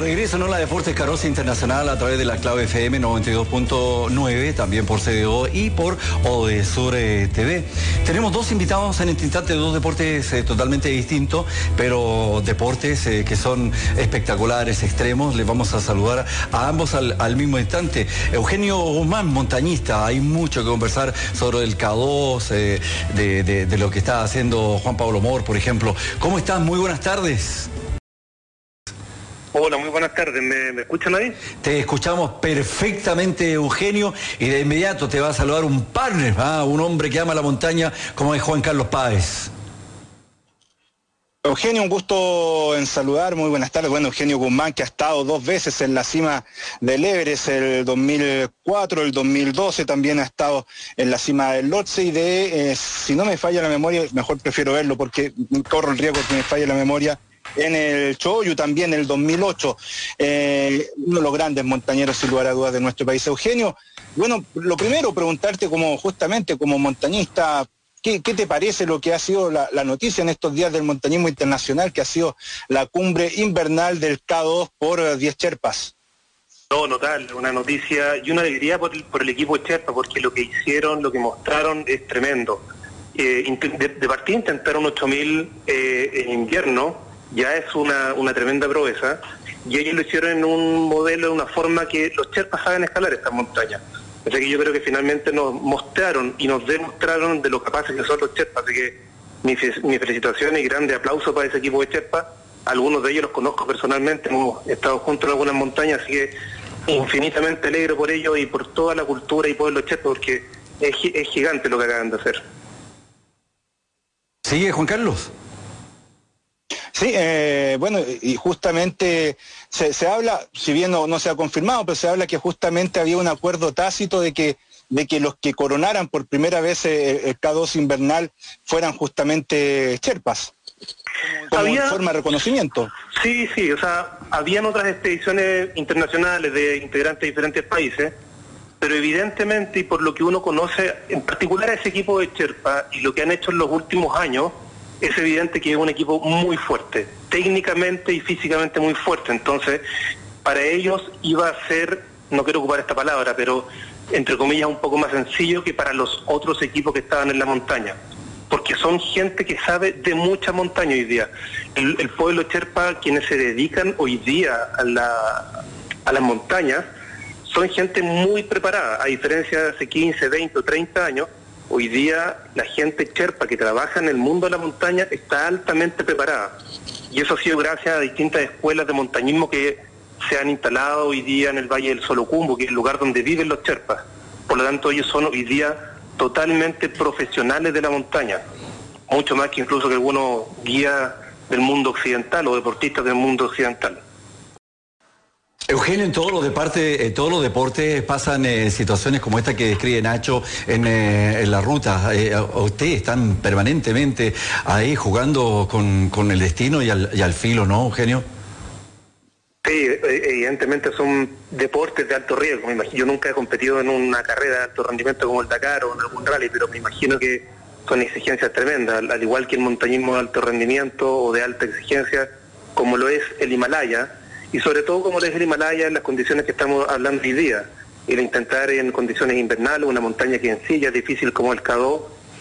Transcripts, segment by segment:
regreso en la Deportes Carosa Internacional a través de la clave FM 92.9, también por CDO y por Odesur eh, TV. Tenemos dos invitados en este instante, dos deportes eh, totalmente distintos, pero deportes eh, que son espectaculares, extremos. Les vamos a saludar a ambos al, mismo instante. Eugenio Guzmán, montañista, hay mucho que conversar sobre el K2, de, de lo que está haciendo Juan Pablo Mor, por ejemplo. ¿Cómo estás? Muy buenas tardes. Hola, muy buenas tardes. ¿Me, escuchan ahí? Te escuchamos perfectamente, Eugenio, y de inmediato te va a saludar un partner, ¿ah? un hombre que ama la montaña, como es Juan Carlos Páez. Eugenio, un gusto en saludar, muy buenas tardes. Bueno, Eugenio Guzmán, que ha estado dos veces en la cima del Everest, el 2004, el 2012 también ha estado en la cima del Lotse y de, eh, si no me falla la memoria, mejor prefiero verlo porque corro el riesgo que me falle la memoria, en el Choyu también en el 2008, eh, uno de los grandes montañeros sin lugar a dudas de nuestro país. Eugenio, bueno, lo primero preguntarte como justamente como montañista, ¿qué, te parece lo que ha sido la, noticia en estos días del montañismo internacional, que ha sido la cumbre invernal del K2 por 10 Cherpas? No, notable, una noticia y una alegría por el, equipo Cherpa, porque lo que hicieron, lo que mostraron es tremendo. Eh, de, de, partida intentaron 8.000 eh, en invierno, ya es una, una tremenda proeza y ellos lo hicieron en un modelo, de una forma que los Sherpas saben escalar estas montañas. Así que yo creo que finalmente nos mostraron y nos demostraron de lo capaces que son los Sherpas. Así que mi, mi felicitación y grande aplauso para ese equipo de Sherpas. Algunos de ellos los conozco personalmente, hemos estado juntos en algunas montañas, así que infinitamente alegro por ellos y por toda la cultura y por los Sherpas, porque es, es gigante lo que acaban de hacer. Sigue Juan Carlos. Sí, eh, bueno, y justamente se, habla, si bien no, se ha confirmado, pero se habla que justamente había un acuerdo tácito de que de que los que coronaran por primera vez eh, el, K2 invernal fueran justamente Sherpas, como había, forma de reconocimiento. Sí, sí, o sea, habían otras expediciones internacionales de integrantes de diferentes países, pero evidentemente, y por lo que uno conoce, en particular ese equipo de Sherpa y lo que han hecho en los últimos años, es evidente que es un equipo muy fuerte, técnicamente y físicamente muy fuerte. Entonces, para ellos iba a ser, no quiero ocupar esta palabra, pero entre comillas un poco más sencillo que para los otros equipos que estaban en la montaña. Porque son gente que sabe de mucha montaña hoy día. El, pueblo Cherpa, quienes se dedican hoy día a, la, a las montañas, son gente muy preparada, a diferencia de hace 15, 20 o 30 años, Hoy día la gente cherpa que trabaja en el mundo de la montaña está altamente preparada. Y eso ha sido gracias a distintas escuelas de montañismo que se han instalado hoy día en el Valle del Solocumbo, que es el lugar donde viven los cherpas. Por lo tanto, ellos son hoy día totalmente profesionales de la montaña, mucho más que incluso que algunos guías del mundo occidental o deportistas del mundo occidental. Eugenio, en todos los deportes, en todos los deportes pasan eh, situaciones como esta que describe Nacho en, eh, la ruta. Eh, ustedes están permanentemente ahí jugando con, el destino y al, y al, filo, ¿no, Eugenio? Sí, evidentemente son deportes de alto riesgo. Yo nunca he competido en una carrera de alto rendimiento como el Dakar o en algún rally, pero me imagino que son exigencias tremendas, al igual que el montañismo de alto rendimiento o de alta exigencia, como lo es el Himalaya y sobre todo como es el Himalaya en las condiciones que estamos hablando hoy día. El intentar en condiciones invernales, una montaña que en sí ya es difícil como el K2,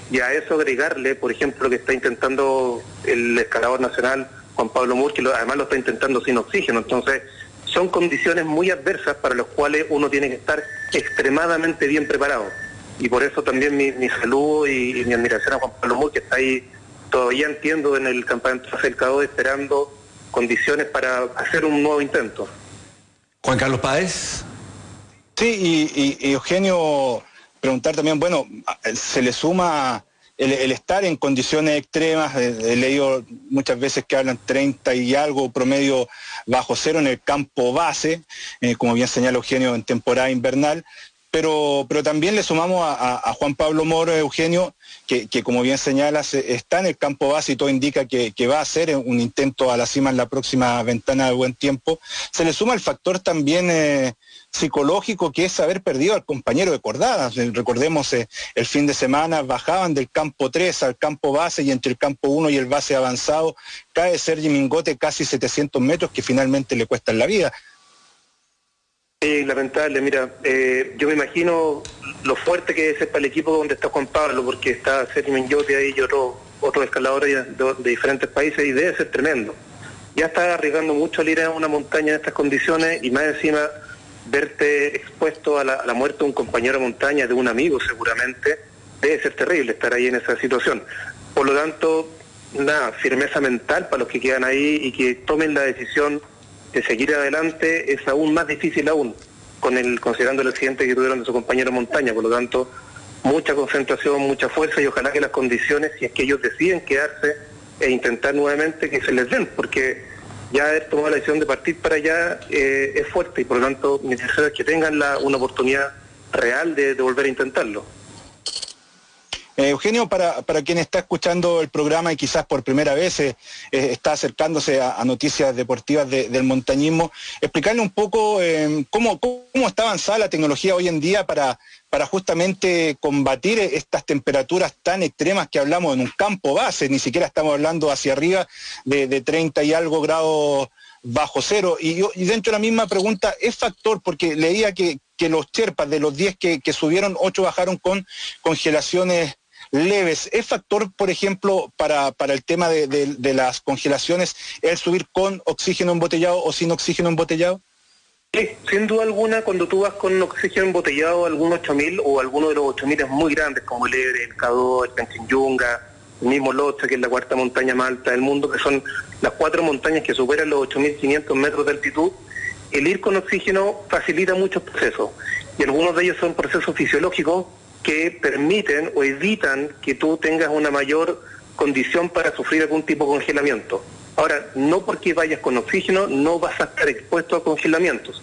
y a eso agregarle, por ejemplo, lo que está intentando el escalador nacional Juan Pablo Mur, que además lo está intentando sin oxígeno. Entonces, son condiciones muy adversas para las cuales uno tiene que estar extremadamente bien preparado. Y por eso también mi, saludo y, mi admiración a Juan Pablo Mur, que está ahí todavía entiendo en el campamento del K2 esperando condiciones para hacer un nuevo intento. Juan Carlos Páez. Sí, y, Eugenio, preguntar también, bueno, se le suma el, estar en condiciones extremas, he, leído muchas veces que hablan 30 y algo promedio bajo cero en el campo base, eh, como bien señala Eugenio, en temporada invernal, pero, pero también le sumamos a, Juan Pablo Moro, Eugenio, que, como bien señalas, está en el campo base y todo indica que, va a ser un intento a la cima en la próxima ventana de buen tiempo. Se le suma el factor también eh, psicológico que es haber perdido al compañero de Cordadas. Recordemos, eh, el fin de semana bajaban del campo 3 al campo base y entre el campo 1 y el base avanzado cae Sergi Mingote casi 700 metros que finalmente le cuestan la vida. Sí, lamentable. Mira, eh, yo me imagino lo fuerte que es para el equipo donde está Juan Pablo, porque está Sergio Mingote ahí y otro, otro escaladores de, diferentes países y debe ser tremendo. Ya está arriesgando mucho al ir a una montaña en estas condiciones y más encima verte expuesto a la, muerte de un compañero de montaña, de un amigo seguramente, debe ser terrible estar ahí en esa situación. Por lo tanto, nada, firmeza mental para los que quedan ahí y que tomen la decisión de seguir adelante es aún más difícil aún, con el considerando el accidente que tuvieron de su compañero montaña, por lo tanto, mucha concentración, mucha fuerza y ojalá que las condiciones, si es que ellos deciden quedarse e intentar nuevamente que se les den, porque ya haber tomado la decisión de partir para allá eh, es fuerte y por lo tanto mi que tengan la, una oportunidad real de volver a intentarlo. Eh, Eugenio, para, para, quien está escuchando el programa y quizás por primera vez eh, eh, está acercándose a, noticias deportivas del montañismo, explicarle un poco cómo, cómo está avanzada la tecnología hoy en día para, para justamente combatir estas temperaturas tan extremas que hablamos en un campo base, ni siquiera estamos hablando hacia arriba de, de 30 y algo grados bajo cero. Y, y, dentro de la misma pregunta, ¿es factor? Porque leía que, que los Cherpas, de los 10 que, que subieron, 8 bajaron con congelaciones leves. ¿Es factor, por ejemplo, para, para el tema de, las congelaciones, el subir con oxígeno embotellado o sin oxígeno embotellado? Sí, sin duda alguna, cuando tú vas con oxígeno embotellado, algún 8000 o alguno de los 8000 es muy grandes, como el Ebre, el Cadó, el Canchinyunga, el mismo Locha, que es la cuarta montaña más alta del mundo, que son las cuatro montañas que superan los 8500 metros de altitud, el ir con oxígeno facilita muchos procesos. Y algunos de ellos son procesos fisiológicos que permiten o evitan que tú tengas una mayor condición para sufrir algún tipo de congelamiento. Ahora, no porque vayas con oxígeno no vas a estar expuesto a congelamientos.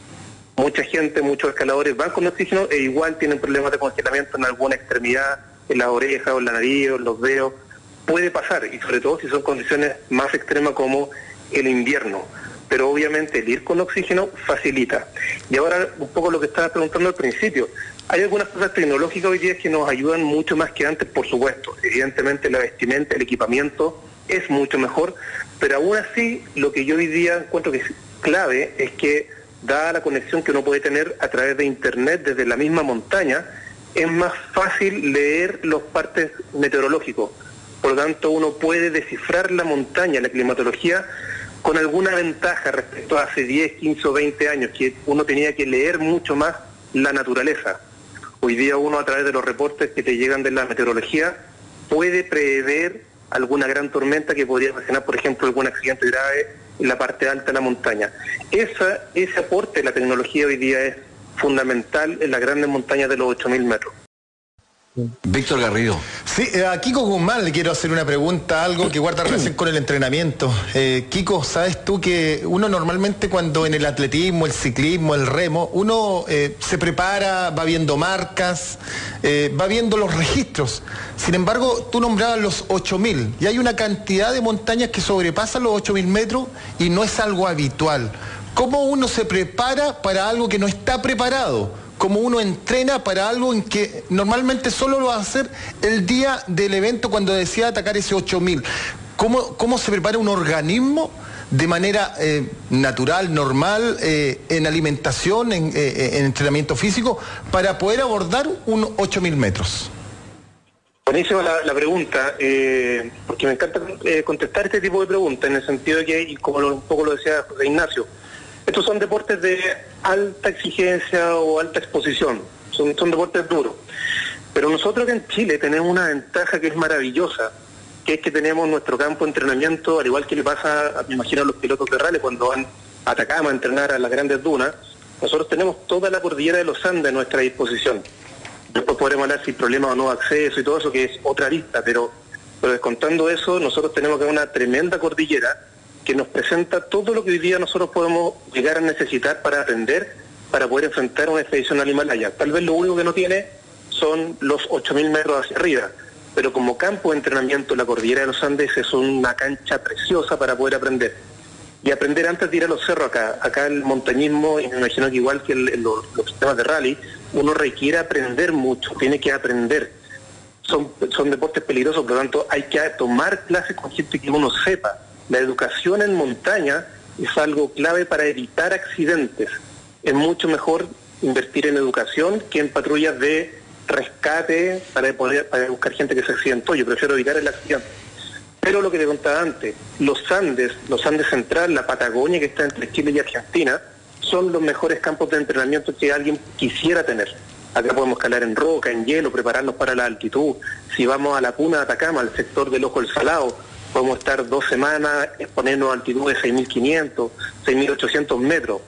Mucha gente, muchos escaladores van con oxígeno e igual tienen problemas de congelamiento en alguna extremidad, en la oreja o en la nariz o en los dedos. Puede pasar, y sobre todo si son condiciones más extremas como el invierno. Pero obviamente el ir con oxígeno facilita. Y ahora un poco lo que estaba preguntando al principio. Hay algunas cosas tecnológicas hoy día que nos ayudan mucho más que antes, por supuesto. Evidentemente la vestimenta, el equipamiento es mucho mejor, pero aún así lo que yo hoy día encuentro que es clave es que dada la conexión que uno puede tener a través de internet desde la misma montaña, es más fácil leer los partes meteorológicos. Por lo tanto, uno puede descifrar la montaña, la climatología, con alguna ventaja respecto a hace 10, 15 o 20 años, que uno tenía que leer mucho más la naturaleza. Hoy día uno a través de los reportes que te llegan de la meteorología puede prever alguna gran tormenta que podría ocasionar, por ejemplo, algún accidente grave en la parte alta de la montaña. Esa, ese aporte de la tecnología hoy día es fundamental en las grandes montañas de los 8.000 metros. Víctor Garrido. Sí, eh, a Kiko Guzmán le quiero hacer una pregunta, algo que guarda relación con el entrenamiento. Eh, Kiko, ¿sabes tú que uno normalmente cuando en el atletismo, el ciclismo, el remo, uno eh, se prepara, va viendo marcas, va viendo los registros? Sin embargo, tú nombrabas los 8.000 y hay una cantidad de montañas que sobrepasan los 8.000 metros y no es algo habitual. ¿Cómo uno se prepara para algo que no está preparado? Como uno entrena para algo en que normalmente solo lo va a hacer el día del evento cuando decía atacar ese 8000. ¿Cómo, ¿Cómo se prepara un organismo de manera eh, natural, normal, eh, en alimentación, eh, en, entrenamiento físico, para poder abordar un 8000 metros? Buenísima la, la pregunta, porque me encanta contestar este tipo de preguntas, en el sentido de que, y como un poco lo decía Ignacio, estos son deportes de alta exigencia o alta exposición, son, son deportes duros. Pero nosotros en Chile tenemos una ventaja que es maravillosa, que es que tenemos nuestro campo de entrenamiento, al igual que le pasa, me imagino, a los pilotos de cuando van a Atacama a entrenar a las grandes dunas, nosotros tenemos toda la cordillera de los Andes a nuestra disposición. Después podremos hablar si hay problemas o no acceso y todo eso, que es otra lista, pero, pero descontando eso, nosotros tenemos que una tremenda cordillera que nos presenta todo lo que hoy día nosotros podemos llegar a necesitar para aprender para poder enfrentar una expedición al Himalaya. Tal vez lo único que no tiene son los 8.000 metros hacia arriba, pero como campo de entrenamiento la cordillera de los Andes es una cancha preciosa para poder aprender. Y aprender antes de ir a los cerros acá. Acá el montañismo, y me imagino que igual que los, los sistemas de rally, uno requiere aprender mucho, tiene que aprender. Son, son deportes peligrosos, por lo tanto hay que tomar clases con gente que uno sepa. La educación en montaña es algo clave para evitar accidentes. Es mucho mejor invertir en educación que en patrullas de rescate para poder para buscar gente que se accidentó. Yo prefiero evitar el accidente. Pero lo que te contaba antes, los Andes, los Andes Central, la Patagonia que está entre Chile y Argentina, son los mejores campos de entrenamiento que alguien quisiera tener. Acá podemos escalar en roca, en hielo, prepararnos para la altitud. Si vamos a la Puna de Atacama, al sector del Ojo del Salado, podemos estar dos semanas exponernos a altitud de 6.500, 6.800 metros,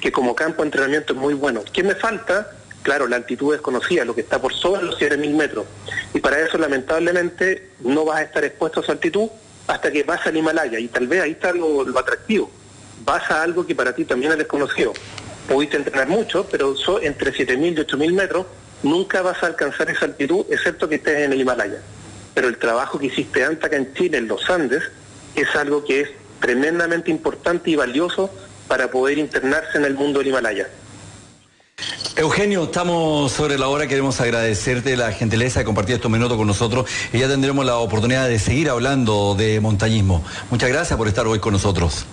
que como campo de entrenamiento es muy bueno. ¿Qué me falta? Claro, la altitud desconocida, lo que está por sobre los 7.000 metros. Y para eso, lamentablemente, no vas a estar expuesto a esa altitud hasta que vas al Himalaya. Y tal vez ahí está lo, atractivo. Vas a algo que para ti también es desconocido. Pudiste entrenar mucho, pero entre 7.000 y 8.000 metros nunca vas a alcanzar esa altitud, excepto que estés en el Himalaya. Pero el trabajo que hiciste antes acá en Chile, en los Andes, es algo que es tremendamente importante y valioso para poder internarse en el mundo del Himalaya. Eugenio, estamos sobre la hora, queremos agradecerte la gentileza de compartir estos minutos con nosotros y ya tendremos la oportunidad de seguir hablando de montañismo. Muchas gracias por estar hoy con nosotros.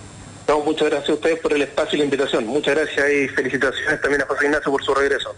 No, muchas gracias a ustedes por el espacio y la invitación. Muchas gracias y felicitaciones también a José Ignacio por su regreso.